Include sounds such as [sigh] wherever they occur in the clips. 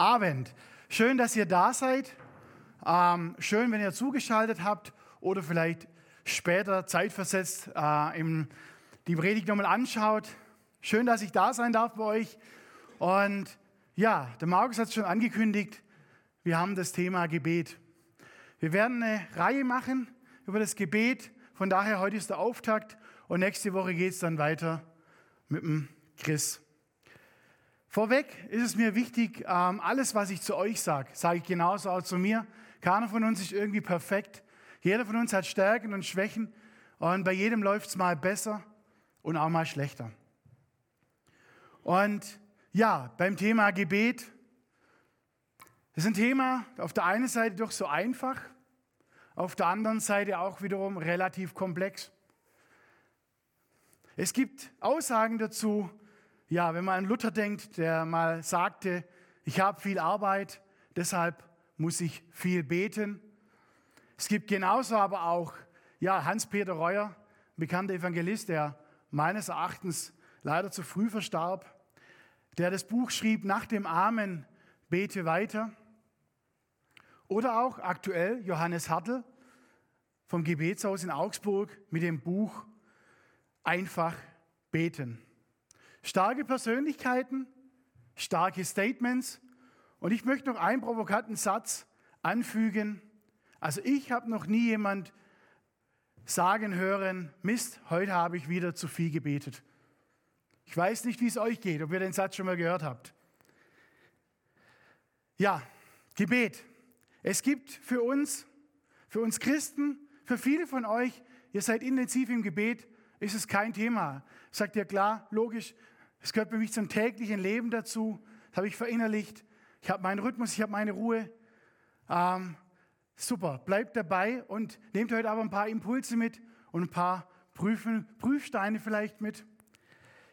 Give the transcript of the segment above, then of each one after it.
Abend. Schön, dass ihr da seid. Ähm, schön, wenn ihr zugeschaltet habt oder vielleicht später zeitversetzt äh, im, die Predigt nochmal anschaut. Schön, dass ich da sein darf bei euch. Und ja, der Markus hat es schon angekündigt, wir haben das Thema Gebet. Wir werden eine Reihe machen über das Gebet. Von daher, heute ist der Auftakt und nächste Woche geht es dann weiter mit dem Chris. Vorweg ist es mir wichtig, ähm, alles, was ich zu euch sage, sage ich genauso auch zu mir. Keiner von uns ist irgendwie perfekt. Jeder von uns hat Stärken und Schwächen und bei jedem läuft es mal besser und auch mal schlechter. Und ja, beim Thema Gebet, das ist ein Thema auf der einen Seite doch so einfach, auf der anderen Seite auch wiederum relativ komplex. Es gibt Aussagen dazu, ja, wenn man an Luther denkt, der mal sagte, ich habe viel Arbeit, deshalb muss ich viel beten. Es gibt genauso aber auch ja, Hans-Peter Reuer, bekannter Evangelist, der meines Erachtens leider zu früh verstarb, der das Buch schrieb, nach dem Amen bete weiter. Oder auch aktuell Johannes Hartl vom Gebetshaus in Augsburg mit dem Buch Einfach beten. Starke Persönlichkeiten, starke Statements. Und ich möchte noch einen provokanten Satz anfügen. Also ich habe noch nie jemand sagen hören, Mist, heute habe ich wieder zu viel gebetet. Ich weiß nicht, wie es euch geht, ob ihr den Satz schon mal gehört habt. Ja, Gebet. Es gibt für uns, für uns Christen, für viele von euch, ihr seid intensiv im Gebet, ist es kein Thema. Sagt ihr klar, logisch, es gehört für mich zum täglichen Leben dazu. Das habe ich verinnerlicht. Ich habe meinen Rhythmus, ich habe meine Ruhe. Ähm, super, bleibt dabei und nehmt heute aber ein paar Impulse mit und ein paar Prüfen, Prüfsteine vielleicht mit.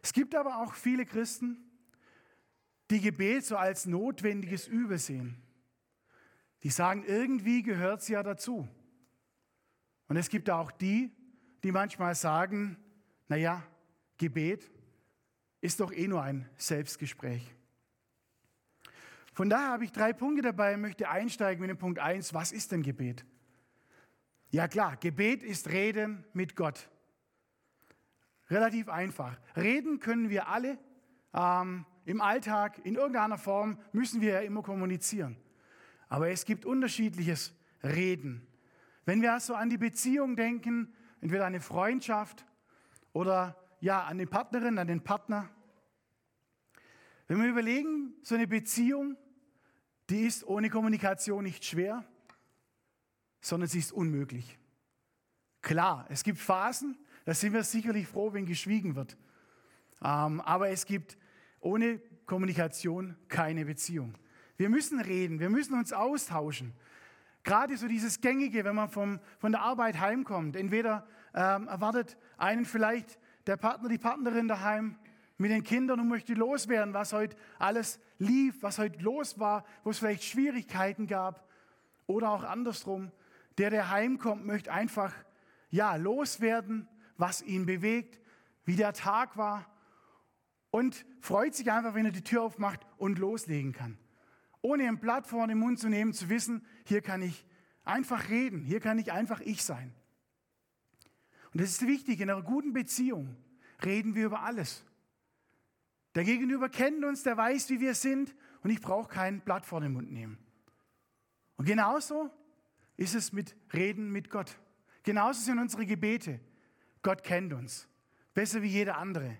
Es gibt aber auch viele Christen, die Gebet so als notwendiges Übel sehen. Die sagen, irgendwie gehört es ja dazu. Und es gibt auch die, die manchmal sagen, naja, Gebet, ist doch eh nur ein Selbstgespräch. Von daher habe ich drei Punkte dabei und möchte einsteigen mit dem Punkt 1. Was ist denn Gebet? Ja klar, Gebet ist Reden mit Gott. Relativ einfach. Reden können wir alle. Ähm, Im Alltag, in irgendeiner Form müssen wir ja immer kommunizieren. Aber es gibt unterschiedliches Reden. Wenn wir also an die Beziehung denken, entweder eine Freundschaft oder ja, an die Partnerin, an den Partner. Wenn wir überlegen, so eine Beziehung, die ist ohne Kommunikation nicht schwer, sondern sie ist unmöglich. Klar, es gibt Phasen, da sind wir sicherlich froh, wenn geschwiegen wird. Ähm, aber es gibt ohne Kommunikation keine Beziehung. Wir müssen reden, wir müssen uns austauschen. Gerade so dieses Gängige, wenn man vom, von der Arbeit heimkommt. Entweder ähm, erwartet einen vielleicht der Partner, die Partnerin daheim mit den Kindern und möchte loswerden, was heute alles lief, was heute los war, wo es vielleicht Schwierigkeiten gab. Oder auch andersrum, der, der heimkommt, möchte einfach ja, loswerden, was ihn bewegt, wie der Tag war und freut sich einfach, wenn er die Tür aufmacht und loslegen kann. Ohne ein Blatt vor den Mund zu nehmen, zu wissen, hier kann ich einfach reden, hier kann ich einfach ich sein. Und das ist wichtig, in einer guten Beziehung reden wir über alles. Der Gegenüber kennt uns, der weiß, wie wir sind und ich brauche kein Blatt vor den Mund nehmen. Und genauso ist es mit Reden mit Gott. Genauso sind unsere Gebete. Gott kennt uns besser wie jeder andere.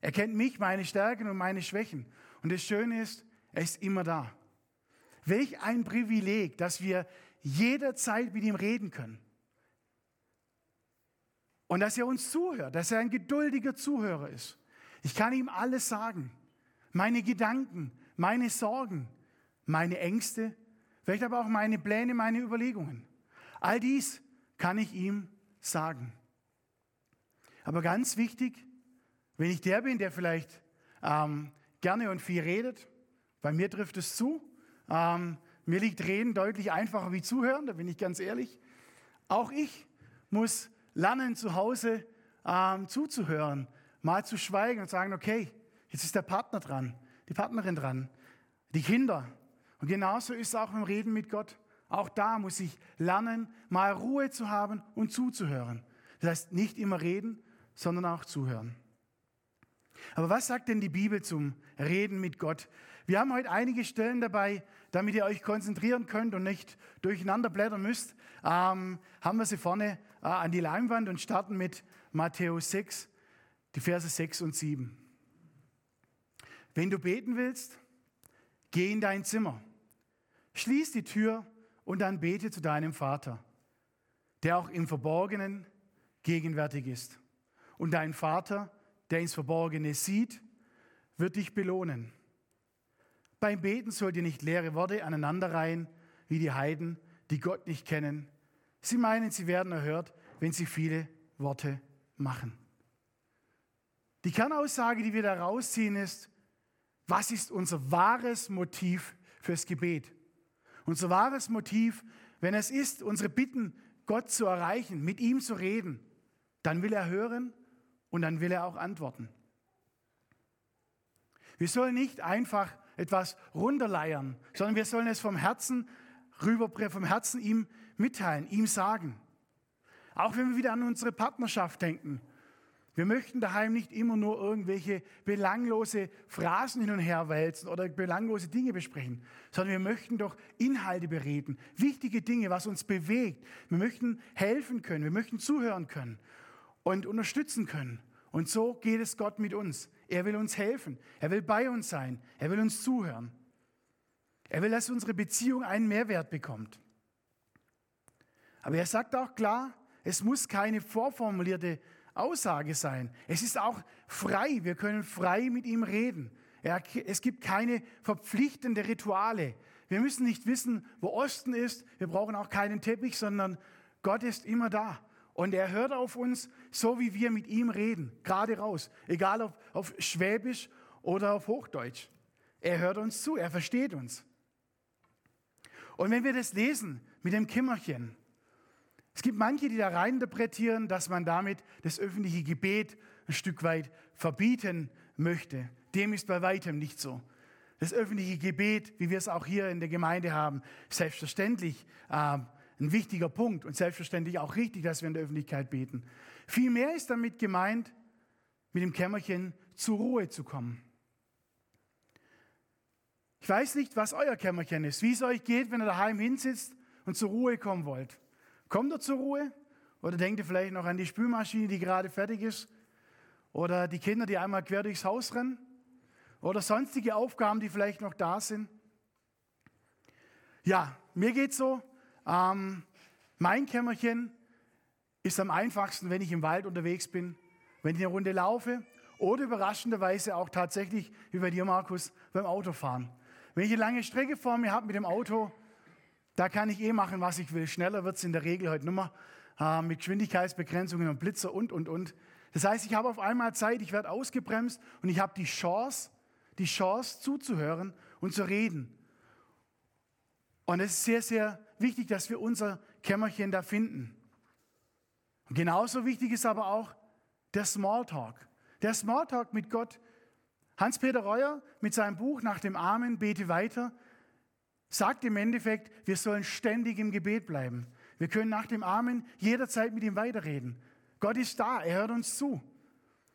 Er kennt mich, meine Stärken und meine Schwächen. Und das Schöne ist, er ist immer da. Welch ein Privileg, dass wir jederzeit mit ihm reden können. Und dass er uns zuhört, dass er ein geduldiger Zuhörer ist. Ich kann ihm alles sagen. Meine Gedanken, meine Sorgen, meine Ängste, vielleicht aber auch meine Pläne, meine Überlegungen. All dies kann ich ihm sagen. Aber ganz wichtig, wenn ich der bin, der vielleicht ähm, gerne und viel redet, bei mir trifft es zu. Ähm, mir liegt Reden deutlich einfacher wie Zuhören, da bin ich ganz ehrlich. Auch ich muss lernen, zu Hause ähm, zuzuhören, mal zu schweigen und sagen, okay, jetzt ist der Partner dran, die Partnerin dran, die Kinder, Und genauso ist es auch beim Reden mit Gott. Auch da muss ich lernen, mal Ruhe zu haben und zuzuhören. Das heißt, nicht immer reden, sondern auch zuhören. Aber was sagt denn die Bibel zum Reden mit Gott? Wir haben heute einige Stellen dabei, damit ihr euch konzentrieren könnt und nicht durcheinander blättern müsst. Ähm, haben wir sie vorne äh, an die Leinwand und starten mit Matthäus 6, die Verse 6 und 7. Wenn du beten willst, geh in dein Zimmer, schließ die Tür und dann bete zu deinem Vater, der auch im Verborgenen gegenwärtig ist. Und dein Vater, der ins Verborgene sieht, wird dich belohnen. Beim Beten sollt ihr nicht leere Worte aneinanderreihen, wie die Heiden, die Gott nicht kennen. Sie meinen, sie werden erhört, wenn sie viele Worte machen. Die Kernaussage, die wir da rausziehen, ist, was ist unser wahres Motiv fürs Gebet? Unser wahres Motiv, wenn es ist, unsere Bitten Gott zu erreichen, mit ihm zu reden, dann will er hören und dann will er auch antworten. Wir sollen nicht einfach etwas runterleiern, sondern wir sollen es vom Herzen rüber, vom Herzen ihm mitteilen, ihm sagen. Auch wenn wir wieder an unsere Partnerschaft denken, wir möchten daheim nicht immer nur irgendwelche belanglose Phrasen hin und her wälzen oder belanglose Dinge besprechen, sondern wir möchten doch Inhalte bereden, wichtige Dinge, was uns bewegt. Wir möchten helfen können, wir möchten zuhören können und unterstützen können. Und so geht es Gott mit uns. Er will uns helfen, er will bei uns sein, er will uns zuhören. Er will, dass unsere Beziehung einen Mehrwert bekommt. Aber er sagt auch klar, es muss keine vorformulierte Aussage sein. Es ist auch frei. Wir können frei mit ihm reden. es gibt keine verpflichtende Rituale. Wir müssen nicht wissen, wo Osten ist. Wir brauchen auch keinen Teppich, sondern Gott ist immer da. Und er hört auf uns, so wie wir mit ihm reden, gerade raus. Egal ob auf Schwäbisch oder auf Hochdeutsch. Er hört uns zu, er versteht uns. Und wenn wir das lesen mit dem Kimmerchen, es gibt manche, die da reininterpretieren, dass man damit das öffentliche Gebet ein Stück weit verbieten möchte. Dem ist bei weitem nicht so. Das öffentliche Gebet, wie wir es auch hier in der Gemeinde haben, selbstverständlich äh, ein wichtiger Punkt und selbstverständlich auch richtig, dass wir in der Öffentlichkeit beten. Vielmehr ist damit gemeint, mit dem Kämmerchen zur Ruhe zu kommen. Ich weiß nicht, was euer Kämmerchen ist, wie es euch geht, wenn ihr daheim hinsitzt und zur Ruhe kommen wollt. Kommt er zur Ruhe? Oder denkt ihr vielleicht noch an die Spülmaschine, die gerade fertig ist? Oder die Kinder, die einmal quer durchs Haus rennen? Oder sonstige Aufgaben, die vielleicht noch da sind? Ja, mir geht so. Ähm, mein Kämmerchen ist am einfachsten, wenn ich im Wald unterwegs bin, wenn ich eine Runde laufe oder überraschenderweise auch tatsächlich, wie bei dir, Markus, beim Autofahren. Wenn ich eine lange Strecke vor mir habe mit dem Auto, da kann ich eh machen, was ich will. Schneller wird es in der Regel heute nummer äh, mit Geschwindigkeitsbegrenzungen und Blitzer und, und, und. Das heißt, ich habe auf einmal Zeit, ich werde ausgebremst und ich habe die Chance, die Chance zuzuhören und zu reden. Und es ist sehr, sehr wichtig, dass wir unser Kämmerchen da finden. Und genauso wichtig ist aber auch der Smalltalk. Der Smalltalk mit Gott. Hans-Peter Reuer mit seinem Buch Nach dem Amen, bete weiter, sagt im Endeffekt, wir sollen ständig im Gebet bleiben. Wir können nach dem Amen jederzeit mit ihm weiterreden. Gott ist da, er hört uns zu.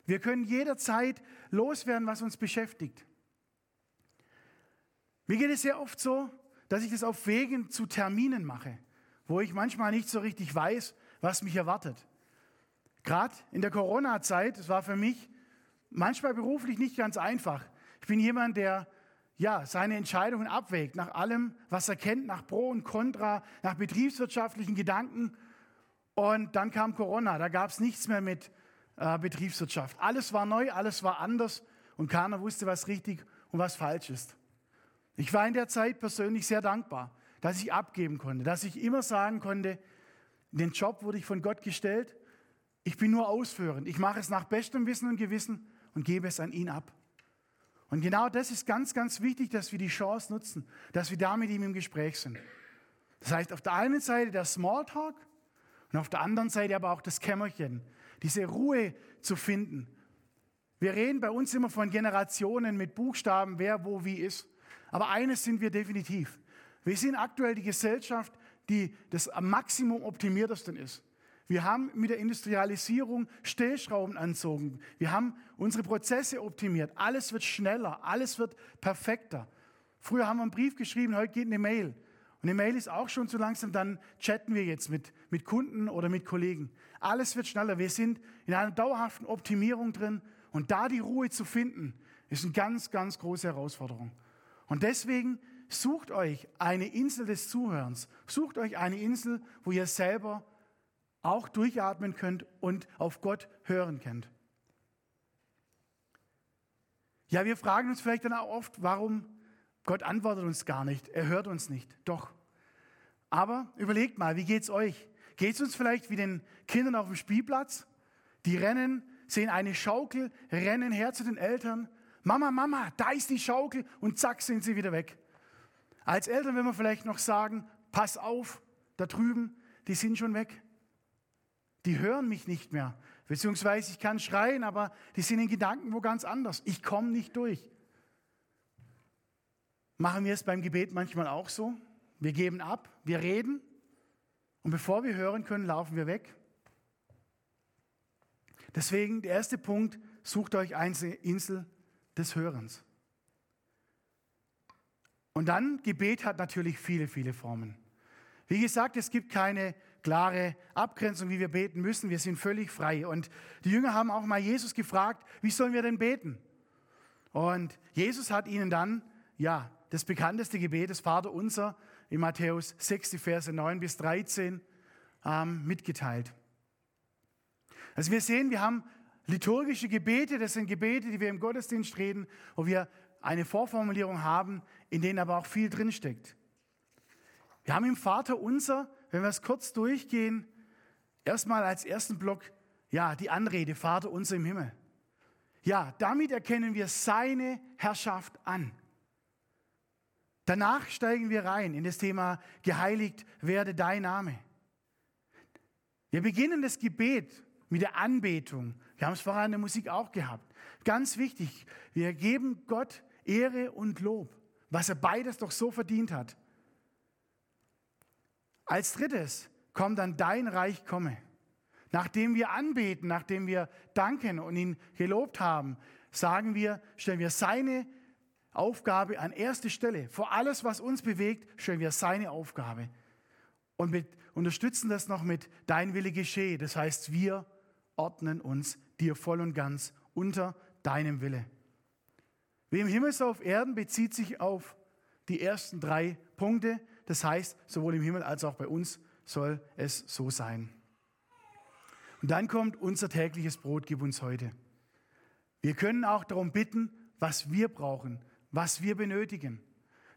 Wir können jederzeit loswerden, was uns beschäftigt. Mir geht es sehr oft so, dass ich das auf Wegen zu Terminen mache, wo ich manchmal nicht so richtig weiß, was mich erwartet. Gerade in der Corona-Zeit, das war für mich manchmal beruflich nicht ganz einfach. Ich bin jemand, der ja, seine Entscheidungen abwägt, nach allem, was er kennt, nach Pro und Contra, nach betriebswirtschaftlichen Gedanken. Und dann kam Corona, da gab es nichts mehr mit äh, Betriebswirtschaft. Alles war neu, alles war anders und keiner wusste, was richtig und was falsch ist. Ich war in der Zeit persönlich sehr dankbar, dass ich abgeben konnte, dass ich immer sagen konnte, den Job wurde ich von Gott gestellt, ich bin nur ausführend, ich mache es nach bestem Wissen und Gewissen und gebe es an ihn ab. Und genau das ist ganz, ganz wichtig, dass wir die Chance nutzen, dass wir da mit ihm im Gespräch sind. Das heißt, auf der einen Seite der Smalltalk und auf der anderen Seite aber auch das Kämmerchen, diese Ruhe zu finden. Wir reden bei uns immer von Generationen mit Buchstaben, wer wo wie ist. Aber eines sind wir definitiv. Wir sind aktuell die Gesellschaft, die das am Maximum optimiertesten ist. Wir haben mit der Industrialisierung Stellschrauben anzogen. Wir haben unsere Prozesse optimiert. Alles wird schneller, alles wird perfekter. Früher haben wir einen Brief geschrieben, heute geht eine Mail. Und eine Mail ist auch schon zu langsam, dann chatten wir jetzt mit, mit Kunden oder mit Kollegen. Alles wird schneller. Wir sind in einer dauerhaften Optimierung drin. Und da die Ruhe zu finden, ist eine ganz, ganz große Herausforderung. Und deswegen sucht euch eine Insel des Zuhörens. Sucht euch eine Insel, wo ihr selber auch durchatmen könnt und auf Gott hören könnt. Ja, wir fragen uns vielleicht dann auch oft, warum Gott antwortet uns gar nicht, er hört uns nicht. Doch. Aber überlegt mal, wie geht es euch? Geht es uns vielleicht wie den Kindern auf dem Spielplatz? Die rennen, sehen eine Schaukel, rennen her zu den Eltern. Mama, Mama, da ist die Schaukel und zack sind sie wieder weg. Als Eltern will man vielleicht noch sagen, pass auf, da drüben, die sind schon weg die hören mich nicht mehr. Beziehungsweise ich kann schreien, aber die sind in Gedanken wo ganz anders. Ich komme nicht durch. Machen wir es beim Gebet manchmal auch so? Wir geben ab, wir reden und bevor wir hören können, laufen wir weg. Deswegen der erste Punkt, sucht euch eine Insel des Hörens. Und dann, Gebet hat natürlich viele, viele Formen. Wie gesagt, es gibt keine klare Abgrenzung, wie wir beten müssen. Wir sind völlig frei. Und die Jünger haben auch mal Jesus gefragt, wie sollen wir denn beten? Und Jesus hat ihnen dann, ja, das bekannteste Gebet, das Vater unser, in Matthäus 6, die Verse 9 bis 13, ähm, mitgeteilt. Also wir sehen, wir haben liturgische Gebete, das sind Gebete, die wir im Gottesdienst reden, wo wir eine Vorformulierung haben, in denen aber auch viel drinsteckt. Wir haben im Vater unser wenn wir es kurz durchgehen, erstmal als ersten Block, ja, die Anrede, Vater unser im Himmel. Ja, damit erkennen wir seine Herrschaft an. Danach steigen wir rein in das Thema geheiligt werde dein Name. Wir beginnen das Gebet mit der Anbetung. Wir haben es vorher in der Musik auch gehabt. Ganz wichtig, wir geben Gott Ehre und Lob, was er beides doch so verdient hat. Als drittes kommt dann dein Reich komme. Nachdem wir anbeten, nachdem wir danken und ihn gelobt haben, sagen wir, stellen wir seine Aufgabe an erste Stelle. Vor alles, was uns bewegt, stellen wir seine Aufgabe. Und mit, unterstützen das noch mit Dein Wille geschehe. Das heißt, wir ordnen uns dir voll und ganz unter deinem Wille. Wie im Himmel so auf Erden bezieht sich auf die ersten drei Punkte, das heißt, sowohl im Himmel als auch bei uns soll es so sein. Und dann kommt unser tägliches Brot, gib uns heute. Wir können auch darum bitten, was wir brauchen, was wir benötigen.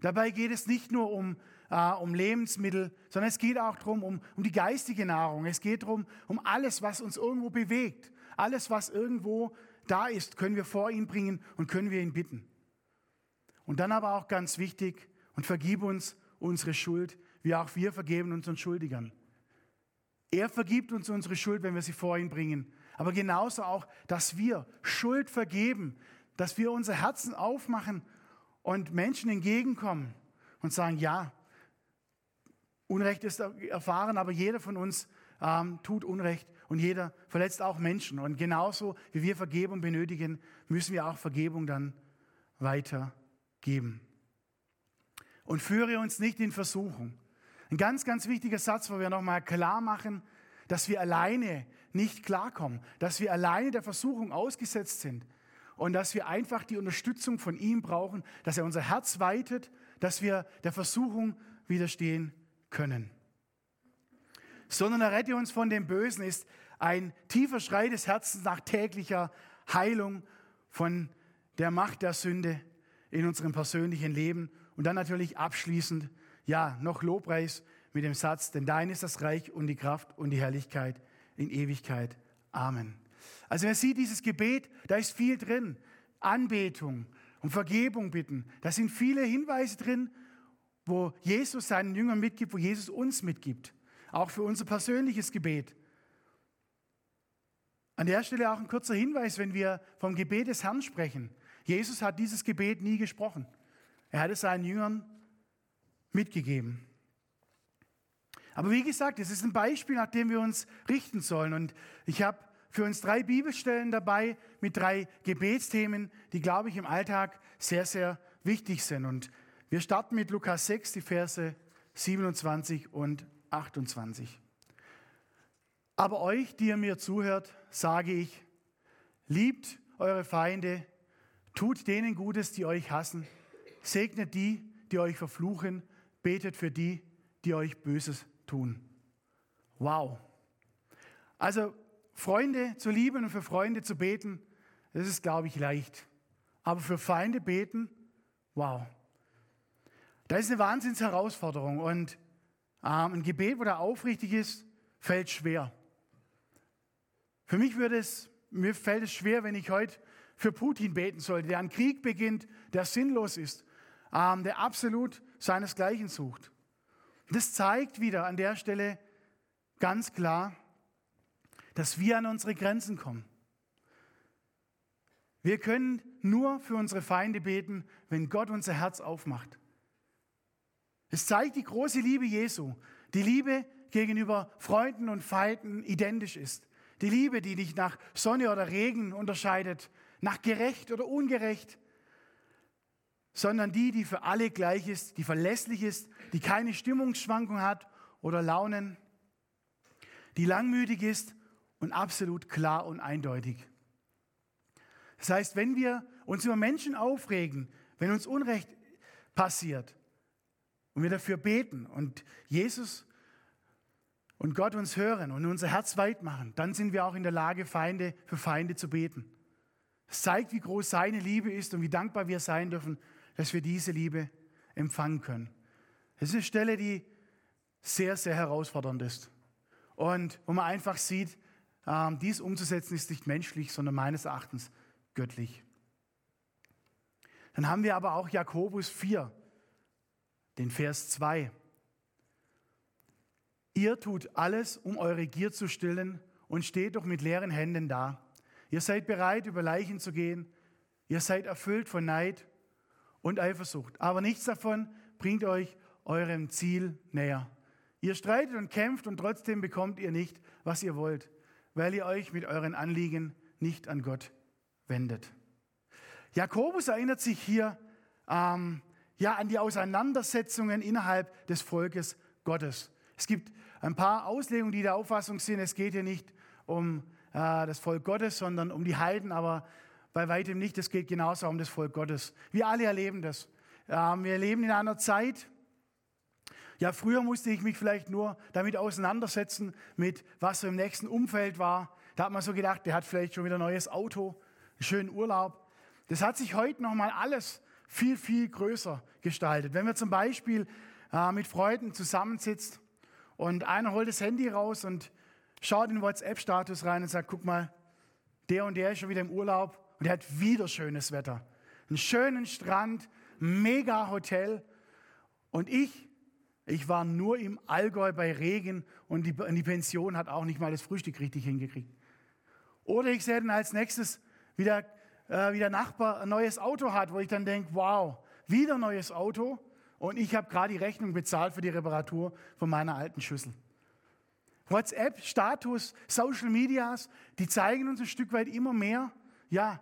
Dabei geht es nicht nur um, äh, um Lebensmittel, sondern es geht auch darum, um, um die geistige Nahrung. Es geht darum, um alles, was uns irgendwo bewegt. Alles, was irgendwo da ist, können wir vor ihn bringen und können wir ihn bitten. Und dann aber auch ganz wichtig, und vergib uns unsere Schuld, wie auch wir vergeben unseren Schuldigern. Er vergibt uns unsere Schuld, wenn wir sie vor ihn bringen. Aber genauso auch, dass wir Schuld vergeben, dass wir unser Herzen aufmachen und Menschen entgegenkommen und sagen, ja, Unrecht ist erfahren, aber jeder von uns ähm, tut Unrecht und jeder verletzt auch Menschen. Und genauso wie wir Vergebung benötigen, müssen wir auch Vergebung dann weitergeben und führe uns nicht in Versuchung. Ein ganz, ganz wichtiger Satz, wo wir nochmal klar machen, dass wir alleine nicht klarkommen, dass wir alleine der Versuchung ausgesetzt sind und dass wir einfach die Unterstützung von ihm brauchen, dass er unser Herz weitet, dass wir der Versuchung widerstehen können. Sondern errette uns von dem Bösen ist ein tiefer Schrei des Herzens nach täglicher Heilung von der Macht der Sünde in unserem persönlichen Leben und dann natürlich abschließend, ja, noch Lobpreis mit dem Satz, denn dein ist das Reich und die Kraft und die Herrlichkeit in Ewigkeit. Amen. Also wer sieht dieses Gebet, da ist viel drin. Anbetung und Vergebung bitten. Da sind viele Hinweise drin, wo Jesus seinen Jüngern mitgibt, wo Jesus uns mitgibt. Auch für unser persönliches Gebet. An der Stelle auch ein kurzer Hinweis, wenn wir vom Gebet des Herrn sprechen. Jesus hat dieses Gebet nie gesprochen. Er hat es seinen Jüngern mitgegeben. Aber wie gesagt, es ist ein Beispiel, nach dem wir uns richten sollen. Und ich habe für uns drei Bibelstellen dabei mit drei Gebetsthemen, die, glaube ich, im Alltag sehr, sehr wichtig sind. Und wir starten mit Lukas 6, die Verse 27 und 28. Aber euch, die ihr mir zuhört, sage ich, liebt eure Feinde, tut denen Gutes, die euch hassen, segnet die, die euch verfluchen, betet für die, die euch Böses tun. Wow. Also Freunde zu lieben und für Freunde zu beten, das ist, glaube ich, leicht. Aber für Feinde beten, wow. Da ist eine Wahnsinnsherausforderung und ähm, ein Gebet, wo da aufrichtig ist, fällt schwer. Für mich würde es, mir fällt es schwer, wenn ich heute für Putin beten sollte, der einen Krieg beginnt, der sinnlos ist, ähm, der absolut seinesgleichen sucht. Das zeigt wieder an der Stelle ganz klar, dass wir an unsere Grenzen kommen. Wir können nur für unsere Feinde beten, wenn Gott unser Herz aufmacht. Es zeigt die große Liebe Jesu, die Liebe gegenüber Freunden und Feinden identisch ist. Die Liebe, die nicht nach Sonne oder Regen unterscheidet, nach gerecht oder ungerecht, sondern die, die für alle gleich ist, die verlässlich ist, die keine Stimmungsschwankung hat oder Launen, die langmütig ist und absolut klar und eindeutig. Das heißt, wenn wir uns über Menschen aufregen, wenn uns Unrecht passiert und wir dafür beten und Jesus und Gott uns hören und unser Herz weit machen, dann sind wir auch in der Lage, Feinde für Feinde zu beten. Es zeigt, wie groß seine Liebe ist und wie dankbar wir sein dürfen, dass wir diese Liebe empfangen können. Das ist eine Stelle, die sehr, sehr herausfordernd ist. Und wo man einfach sieht, ähm, dies umzusetzen ist nicht menschlich, sondern meines Erachtens göttlich. Dann haben wir aber auch Jakobus 4, den Vers 2. Ihr tut alles, um eure Gier zu stillen und steht doch mit leeren Händen da. Ihr seid bereit, über Leichen zu gehen. Ihr seid erfüllt von Neid und Eifersucht. Aber nichts davon bringt euch eurem Ziel näher. Ihr streitet und kämpft und trotzdem bekommt ihr nicht, was ihr wollt, weil ihr euch mit euren Anliegen nicht an Gott wendet. Jakobus erinnert sich hier ähm, ja, an die Auseinandersetzungen innerhalb des Volkes Gottes. Es gibt ein paar Auslegungen, die der Auffassung sind, es geht hier nicht um äh, das Volk Gottes, sondern um die Heiden, aber bei weitem nicht. Es geht genauso um das Volk Gottes. Wir alle erleben das. Ähm, wir leben in einer Zeit, ja, früher musste ich mich vielleicht nur damit auseinandersetzen, mit was so im nächsten Umfeld war. Da hat man so gedacht, der hat vielleicht schon wieder ein neues Auto, einen schönen Urlaub. Das hat sich heute nochmal alles viel, viel größer gestaltet. Wenn wir zum Beispiel äh, mit Freunden zusammensitzt und einer holt das Handy raus und schaut in den WhatsApp-Status rein und sagt, guck mal, der und der ist schon wieder im Urlaub und er hat wieder schönes Wetter. Einen schönen Strand, mega Hotel. Und ich, ich war nur im Allgäu bei Regen und die, die Pension hat auch nicht mal das Frühstück richtig hingekriegt. Oder ich sehe dann als nächstes, wie der, äh, wie der Nachbar ein neues Auto hat, wo ich dann denke, wow, wieder neues Auto und ich habe gerade die Rechnung bezahlt für die Reparatur von meiner alten Schüssel. WhatsApp, Status, Social Medias, die zeigen uns ein Stück weit immer mehr, ja,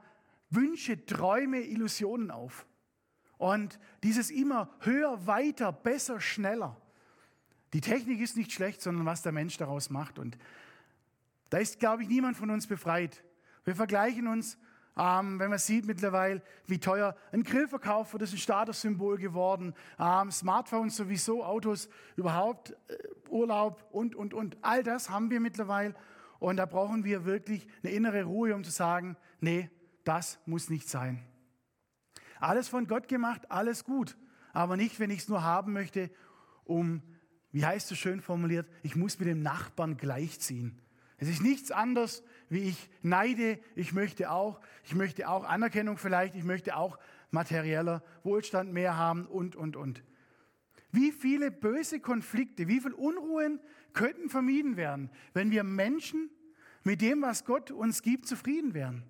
Wünsche, Träume, Illusionen auf. Und dieses immer höher, weiter, besser, schneller. Die Technik ist nicht schlecht, sondern was der Mensch daraus macht. Und da ist, glaube ich, niemand von uns befreit. Wir vergleichen uns, ähm, wenn man sieht mittlerweile, wie teuer ein Grillverkauf wird, ist ein Statussymbol geworden. Ähm, Smartphones sowieso, Autos überhaupt, äh, Urlaub und, und, und. All das haben wir mittlerweile. Und da brauchen wir wirklich eine innere Ruhe, um zu sagen, nee, das muss nicht sein. Alles von Gott gemacht, alles gut, aber nicht, wenn ich es nur haben möchte, um, wie heißt es schön formuliert, ich muss mit dem Nachbarn gleichziehen. Es ist nichts anderes, wie ich neide, ich möchte auch, ich möchte auch Anerkennung vielleicht, ich möchte auch materieller Wohlstand mehr haben und, und, und. Wie viele böse Konflikte, wie viele Unruhen könnten vermieden werden, wenn wir Menschen mit dem, was Gott uns gibt, zufrieden wären?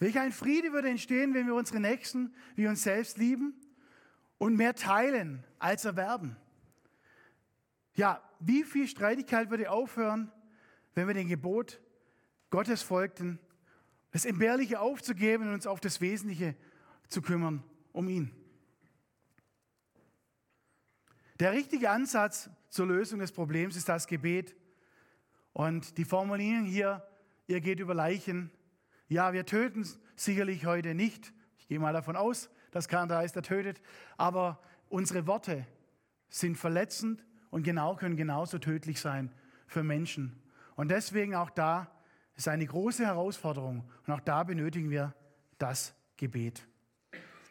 Welch ein Friede würde entstehen, wenn wir unsere Nächsten wie uns selbst lieben und mehr teilen, als Erwerben. Ja, wie viel Streitigkeit würde aufhören, wenn wir dem Gebot Gottes folgten, das Entbehrliche aufzugeben und uns auf das Wesentliche zu kümmern, um ihn. Der richtige Ansatz zur Lösung des Problems ist das Gebet. Und die Formulierung hier, ihr geht über Leichen. Ja, wir töten sicherlich heute nicht. Ich gehe mal davon aus, dass keiner da ist, der tötet. Aber unsere Worte sind verletzend und genau können genauso tödlich sein für Menschen. Und deswegen auch da ist eine große Herausforderung. Und auch da benötigen wir das Gebet.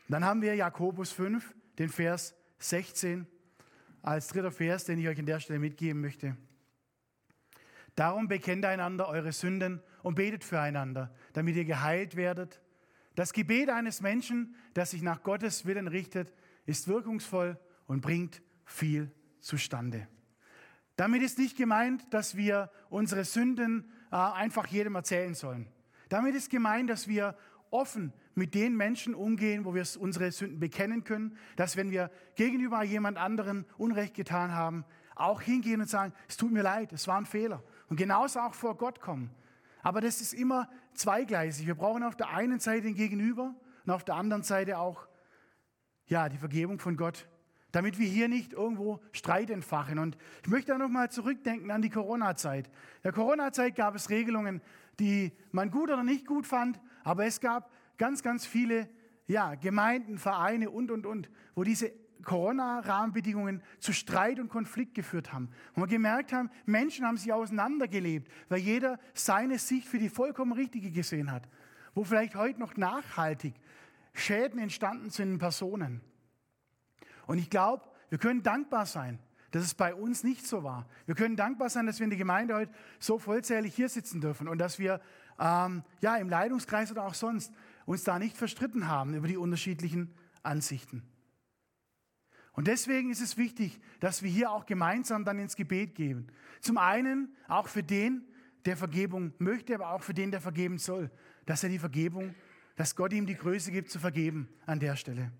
dann haben wir Jakobus 5, den Vers 16 als dritter Vers, den ich euch an der Stelle mitgeben möchte. Darum bekennt einander eure Sünden und betet füreinander, damit ihr geheilt werdet. Das Gebet eines Menschen, das sich nach Gottes Willen richtet, ist wirkungsvoll und bringt viel zustande. Damit ist nicht gemeint, dass wir unsere Sünden äh, einfach jedem erzählen sollen. Damit ist gemeint, dass wir offen mit den Menschen umgehen, wo wir unsere Sünden bekennen können, dass wenn wir gegenüber jemand anderen Unrecht getan haben, auch hingehen und sagen, es tut mir leid, es war ein Fehler. Und genauso auch vor Gott kommen. Aber das ist immer zweigleisig. Wir brauchen auf der einen Seite den Gegenüber und auf der anderen Seite auch ja, die Vergebung von Gott, damit wir hier nicht irgendwo Streit entfachen. Und ich möchte da nochmal zurückdenken an die Corona-Zeit. In der Corona-Zeit gab es Regelungen, die man gut oder nicht gut fand, aber es gab ganz, ganz viele ja, Gemeinden, Vereine und, und, und, wo diese Corona-Rahmenbedingungen zu Streit und Konflikt geführt haben. Und wir gemerkt haben, Menschen haben sich auseinandergelebt, weil jeder seine Sicht für die vollkommen richtige gesehen hat. Wo vielleicht heute noch nachhaltig Schäden entstanden sind in Personen. Und ich glaube, wir können dankbar sein, dass es bei uns nicht so war. Wir können dankbar sein, dass wir in der Gemeinde heute so vollzählig hier sitzen dürfen und dass wir ähm, ja, im Leitungskreis oder auch sonst uns da nicht verstritten haben über die unterschiedlichen Ansichten. Und deswegen ist es wichtig, dass wir hier auch gemeinsam dann ins Gebet gehen. Zum einen auch für den, der Vergebung möchte, aber auch für den, der vergeben soll, dass er die Vergebung, dass Gott ihm die Größe gibt, zu vergeben an der Stelle.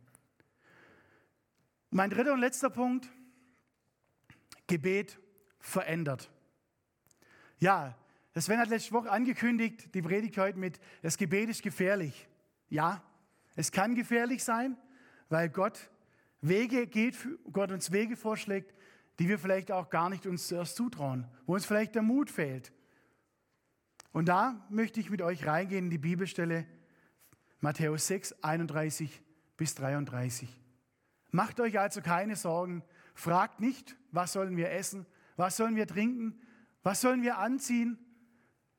Mein dritter und letzter Punkt, Gebet verändert. Ja, Sven hat letzte Woche angekündigt, die Predigt heute mit, das Gebet ist gefährlich. Ja, es kann gefährlich sein, weil Gott Wege geht, Gott uns Wege vorschlägt, die wir vielleicht auch gar nicht uns zuerst zutrauen, wo uns vielleicht der Mut fehlt. Und da möchte ich mit euch reingehen in die Bibelstelle Matthäus 6, 31 bis 33. Macht euch also keine Sorgen, fragt nicht, was sollen wir essen, was sollen wir trinken, was sollen wir anziehen,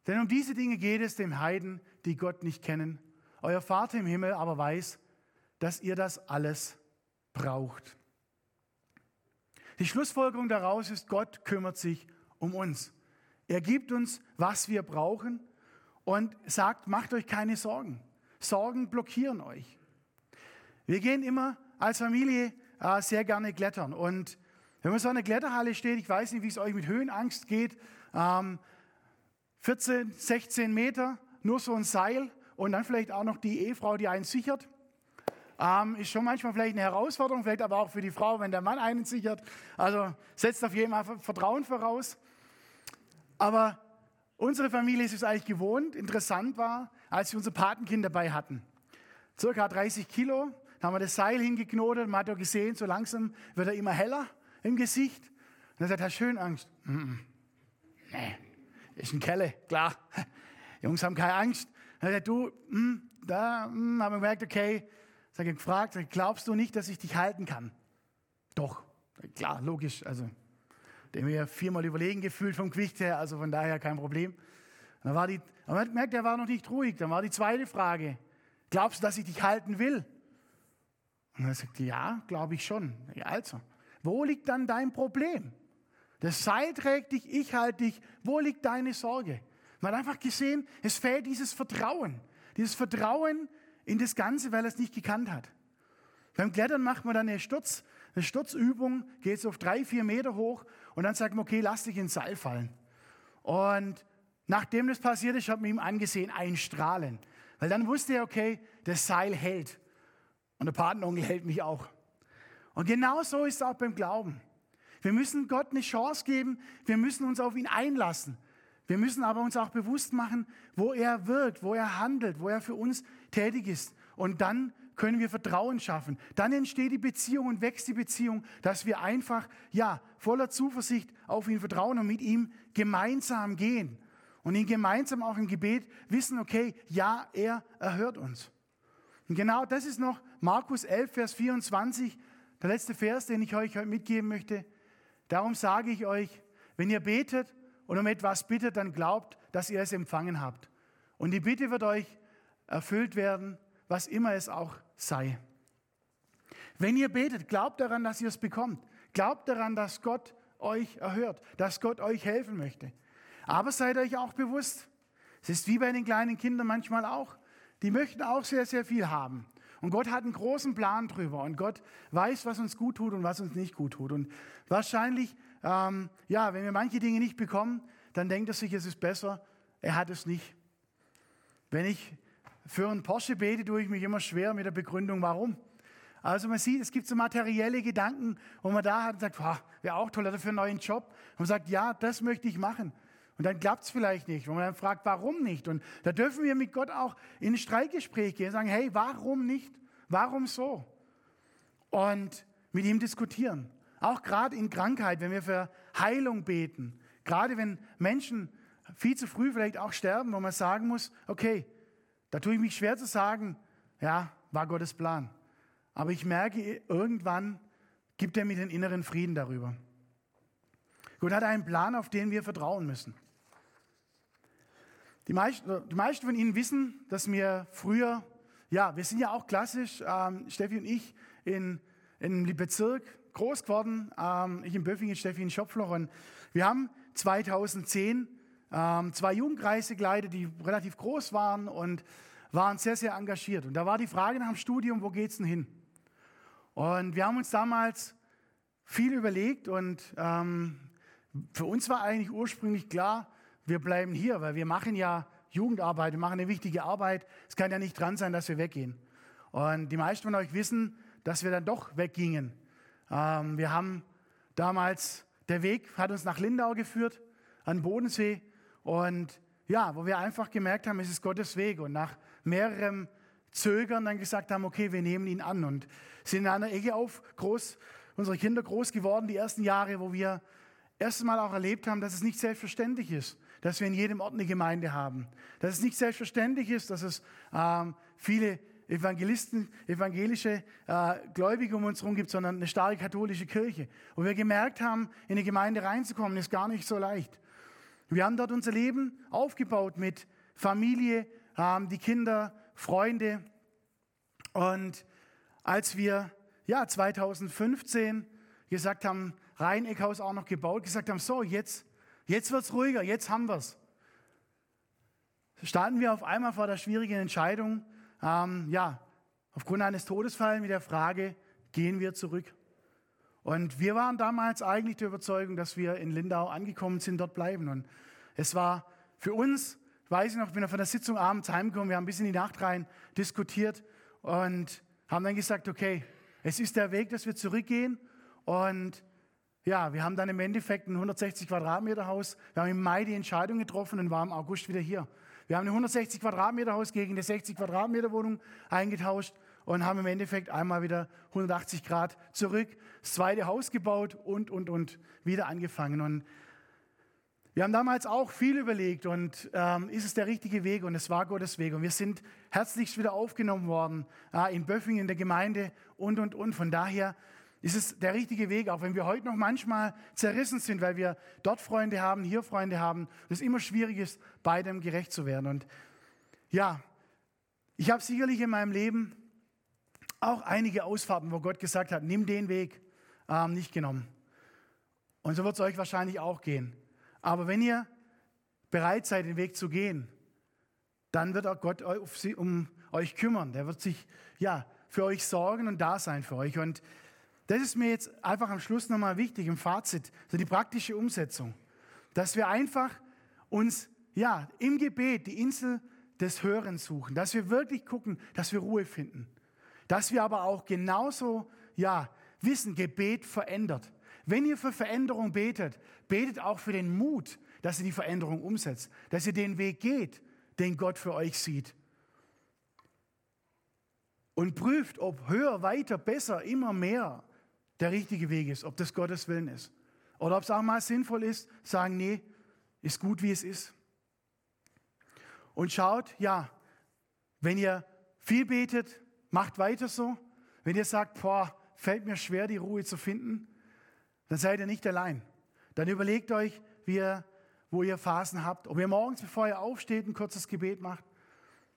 denn um diese Dinge geht es dem Heiden, die Gott nicht kennen. Euer Vater im Himmel aber weiß, dass ihr das alles braucht. Die Schlussfolgerung daraus ist, Gott kümmert sich um uns. Er gibt uns, was wir brauchen und sagt, macht euch keine Sorgen. Sorgen blockieren euch. Wir gehen immer als Familie äh, sehr gerne klettern. Und wenn man so in einer Kletterhalle steht, ich weiß nicht, wie es euch mit Höhenangst geht, ähm, 14, 16 Meter, nur so ein Seil und dann vielleicht auch noch die Ehefrau, die einen sichert. Ähm, ist schon manchmal vielleicht eine Herausforderung, vielleicht aber auch für die Frau, wenn der Mann einen sichert. Also setzt auf jeden Fall Vertrauen voraus. Aber unsere Familie ist es eigentlich gewohnt. Interessant war, als wir unser Patenkind dabei hatten. Circa 30 Kilo, da haben wir das Seil hingeknotet. Man hat ja gesehen, so langsam wird er immer heller im Gesicht. Und er sagt, hast schön Angst? Mm -mm. Nee, ist ein Kelle, klar. [laughs] Jungs haben keine Angst. Dann sagt du, hm, da hm, haben wir gemerkt, okay, sag ich gefragt, sag, glaubst du nicht, dass ich dich halten kann? Doch, klar, logisch. Also, dem wir viermal überlegen gefühlt vom Gewicht her, also von daher kein Problem. dann war die, aber man hat gemerkt, er war noch nicht ruhig. Dann war die zweite Frage, glaubst du, dass ich dich halten will? Und er sagt, ja, glaube ich schon. Ja, also, wo liegt dann dein Problem? Das Seil trägt dich, ich halte dich. Wo liegt deine Sorge? Man hat einfach gesehen, es fehlt dieses Vertrauen. Dieses Vertrauen in das Ganze, weil er es nicht gekannt hat. Beim Klettern macht man dann eine, Sturz, eine Sturzübung, geht so auf drei, vier Meter hoch und dann sagt man, okay, lass dich ins Seil fallen. Und nachdem das passiert ist, hat man ihm angesehen, ein Strahlen. Weil dann wusste er, okay, das Seil hält. Und der Patenonkel hält mich auch. Und genau so ist es auch beim Glauben. Wir müssen Gott eine Chance geben, wir müssen uns auf ihn einlassen. Wir müssen aber uns auch bewusst machen, wo er wirkt, wo er handelt, wo er für uns tätig ist. Und dann können wir Vertrauen schaffen. Dann entsteht die Beziehung und wächst die Beziehung, dass wir einfach, ja, voller Zuversicht auf ihn vertrauen und mit ihm gemeinsam gehen. Und ihn gemeinsam auch im Gebet wissen, okay, ja, er erhört uns. Und genau das ist noch Markus 11, Vers 24, der letzte Vers, den ich euch heute mitgeben möchte. Darum sage ich euch, wenn ihr betet, und um etwas bittet, dann glaubt, dass ihr es empfangen habt. Und die Bitte wird euch erfüllt werden, was immer es auch sei. Wenn ihr betet, glaubt daran, dass ihr es bekommt. Glaubt daran, dass Gott euch erhört, dass Gott euch helfen möchte. Aber seid euch auch bewusst, es ist wie bei den kleinen Kindern manchmal auch. Die möchten auch sehr, sehr viel haben. Und Gott hat einen großen Plan drüber. Und Gott weiß, was uns gut tut und was uns nicht gut tut. Und wahrscheinlich ähm, ja, wenn wir manche Dinge nicht bekommen, dann denkt er sich, es ist besser, er hat es nicht. Wenn ich für einen Porsche bete, tue ich mich immer schwer mit der Begründung, warum. Also man sieht, es gibt so materielle Gedanken, wo man da hat und sagt, wäre auch toll, dafür einen neuen Job. Und man sagt, ja, das möchte ich machen. Und dann klappt es vielleicht nicht. Wo man dann fragt, warum nicht? Und da dürfen wir mit Gott auch in ein Streitgespräch gehen und sagen, hey, warum nicht? Warum so? Und mit ihm diskutieren. Auch gerade in Krankheit, wenn wir für Heilung beten, gerade wenn Menschen viel zu früh vielleicht auch sterben, wo man sagen muss, okay, da tue ich mich schwer zu sagen, ja, war Gottes Plan. Aber ich merke, irgendwann gibt er mir den inneren Frieden darüber. Gott hat einen Plan, auf den wir vertrauen müssen. Die meisten, die meisten von Ihnen wissen, dass wir früher, ja, wir sind ja auch klassisch, ähm, Steffi und ich, in, in einem Bezirk, groß geworden, ähm, ich in Böffingen, Steffi in Schopfloch. Und wir haben 2010 ähm, zwei Jugendkreise geleitet, die relativ groß waren und waren sehr, sehr engagiert. Und da war die Frage nach dem Studium, wo geht es denn hin? Und wir haben uns damals viel überlegt und ähm, für uns war eigentlich ursprünglich klar, wir bleiben hier, weil wir machen ja Jugendarbeit, wir machen eine wichtige Arbeit. Es kann ja nicht dran sein, dass wir weggehen. Und die meisten von euch wissen, dass wir dann doch weggingen. Ähm, wir haben damals, der Weg hat uns nach Lindau geführt, an Bodensee. Und ja, wo wir einfach gemerkt haben, es ist Gottes Weg. Und nach mehreren Zögern dann gesagt haben, okay, wir nehmen ihn an. Und sind in einer Ecke auf, groß, unsere Kinder groß geworden, die ersten Jahre, wo wir erst Mal auch erlebt haben, dass es nicht selbstverständlich ist, dass wir in jedem Ort eine Gemeinde haben. Dass es nicht selbstverständlich ist, dass es ähm, viele Evangelisten, evangelische äh, Gläubige um uns herum gibt, sondern eine starke katholische Kirche. Wo wir gemerkt haben, in eine Gemeinde reinzukommen, ist gar nicht so leicht. Wir haben dort unser Leben aufgebaut mit Familie, haben die Kinder, Freunde. Und als wir ja, 2015 gesagt haben, Rheineckhaus auch noch gebaut, gesagt haben, so, jetzt, jetzt wird es ruhiger, jetzt haben wir es. Standen wir auf einmal vor der schwierigen Entscheidung, ähm, ja, aufgrund eines Todesfalls mit der Frage, gehen wir zurück? Und wir waren damals eigentlich der Überzeugung, dass wir in Lindau angekommen sind, dort bleiben. Und es war für uns, weiß ich noch, bin von der Sitzung abends heimgekommen, wir haben bis in die Nacht rein diskutiert und haben dann gesagt, okay, es ist der Weg, dass wir zurückgehen. Und ja, wir haben dann im Endeffekt ein 160 Quadratmeter Haus. Wir haben im Mai die Entscheidung getroffen und waren im August wieder hier. Wir haben ein 160 Quadratmeter Haus gegen eine 60 Quadratmeter Wohnung eingetauscht und haben im Endeffekt einmal wieder 180 Grad zurück, das zweite Haus gebaut und, und, und wieder angefangen. Und wir haben damals auch viel überlegt und ähm, ist es der richtige Weg und es war Gottes Weg. Und wir sind herzlichst wieder aufgenommen worden äh, in Böffingen, in der Gemeinde und, und, und. Von daher ist es der richtige Weg, auch wenn wir heute noch manchmal zerrissen sind, weil wir dort Freunde haben, hier Freunde haben, und es immer schwierig ist, beidem gerecht zu werden. Und ja, ich habe sicherlich in meinem Leben auch einige Ausfahrten, wo Gott gesagt hat, nimm den Weg, ähm, nicht genommen. Und so wird es euch wahrscheinlich auch gehen. Aber wenn ihr bereit seid, den Weg zu gehen, dann wird auch Gott um euch kümmern. Der wird sich ja für euch sorgen und da sein für euch. Und das ist mir jetzt einfach am Schluss nochmal wichtig im Fazit, so die praktische Umsetzung, dass wir einfach uns ja im Gebet die Insel des Hörens suchen, dass wir wirklich gucken, dass wir Ruhe finden, dass wir aber auch genauso ja wissen, Gebet verändert. Wenn ihr für Veränderung betet, betet auch für den Mut, dass ihr die Veränderung umsetzt, dass ihr den Weg geht, den Gott für euch sieht. Und prüft, ob höher, weiter, besser, immer mehr der richtige Weg ist, ob das Gottes Willen ist. Oder ob es auch mal sinnvoll ist, sagen, nee, ist gut, wie es ist. Und schaut, ja, wenn ihr viel betet, macht weiter so. Wenn ihr sagt, boah, fällt mir schwer, die Ruhe zu finden, dann seid ihr nicht allein. Dann überlegt euch, wie ihr, wo ihr Phasen habt. Ob ihr morgens, bevor ihr aufsteht, ein kurzes Gebet macht.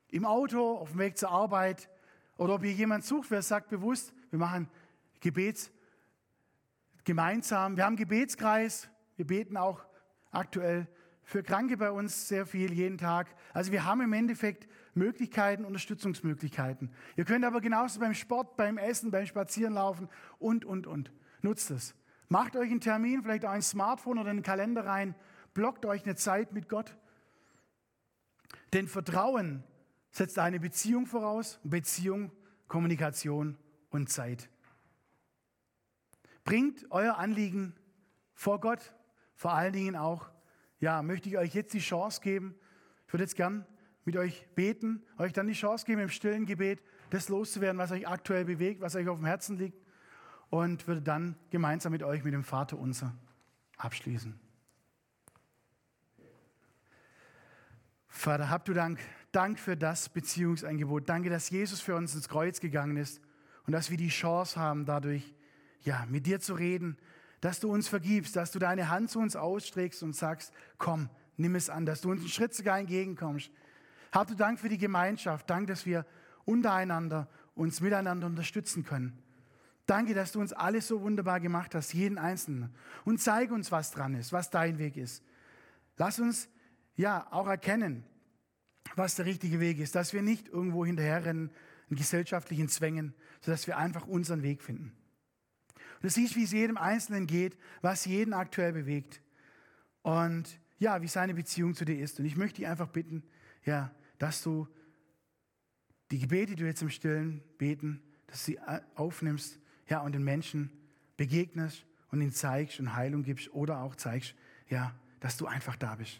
Im Auto, auf dem Weg zur Arbeit. Oder ob ihr jemand sucht, wer sagt bewusst, wir machen Gebets gemeinsam. Wir haben Gebetskreis. Wir beten auch aktuell für Kranke bei uns sehr viel jeden Tag. Also wir haben im Endeffekt Möglichkeiten, Unterstützungsmöglichkeiten. Ihr könnt aber genauso beim Sport, beim Essen, beim Spazierenlaufen und, und, und. Nutzt es. Macht euch einen Termin, vielleicht auch ein Smartphone oder einen Kalender rein. Blockt euch eine Zeit mit Gott. Denn Vertrauen setzt eine Beziehung voraus. Beziehung, Kommunikation und Zeit. Bringt euer Anliegen vor Gott. Vor allen Dingen auch, ja, möchte ich euch jetzt die Chance geben. Ich würde jetzt gern mit euch beten, euch dann die Chance geben, im stillen Gebet das loszuwerden, was euch aktuell bewegt, was euch auf dem Herzen liegt und würde dann gemeinsam mit euch mit dem Vater unser abschließen. Vater, habt du Dank. Dank für das Beziehungsangebot. Danke, dass Jesus für uns ins Kreuz gegangen ist und dass wir die Chance haben, dadurch ja, mit dir zu reden, dass du uns vergibst, dass du deine Hand zu uns ausstreckst und sagst, komm, nimm es an, dass du uns einen Schritt sogar entgegenkommst. Habt du Dank für die Gemeinschaft. Dank, dass wir untereinander uns miteinander unterstützen können. Danke, dass du uns alles so wunderbar gemacht hast, jeden Einzelnen. Und zeig uns, was dran ist, was dein Weg ist. Lass uns ja auch erkennen, was der richtige Weg ist, dass wir nicht irgendwo hinterherrennen in gesellschaftlichen Zwängen, sondern dass wir einfach unseren Weg finden. Du siehst, wie es jedem Einzelnen geht, was jeden aktuell bewegt. Und ja, wie seine Beziehung zu dir ist. Und ich möchte dich einfach bitten, ja, dass du die Gebete, die du jetzt im Stillen beten, dass du sie aufnimmst ja, und den Menschen begegnest und ihnen zeigst und Heilung gibst oder auch zeigst, ja, dass du einfach da bist.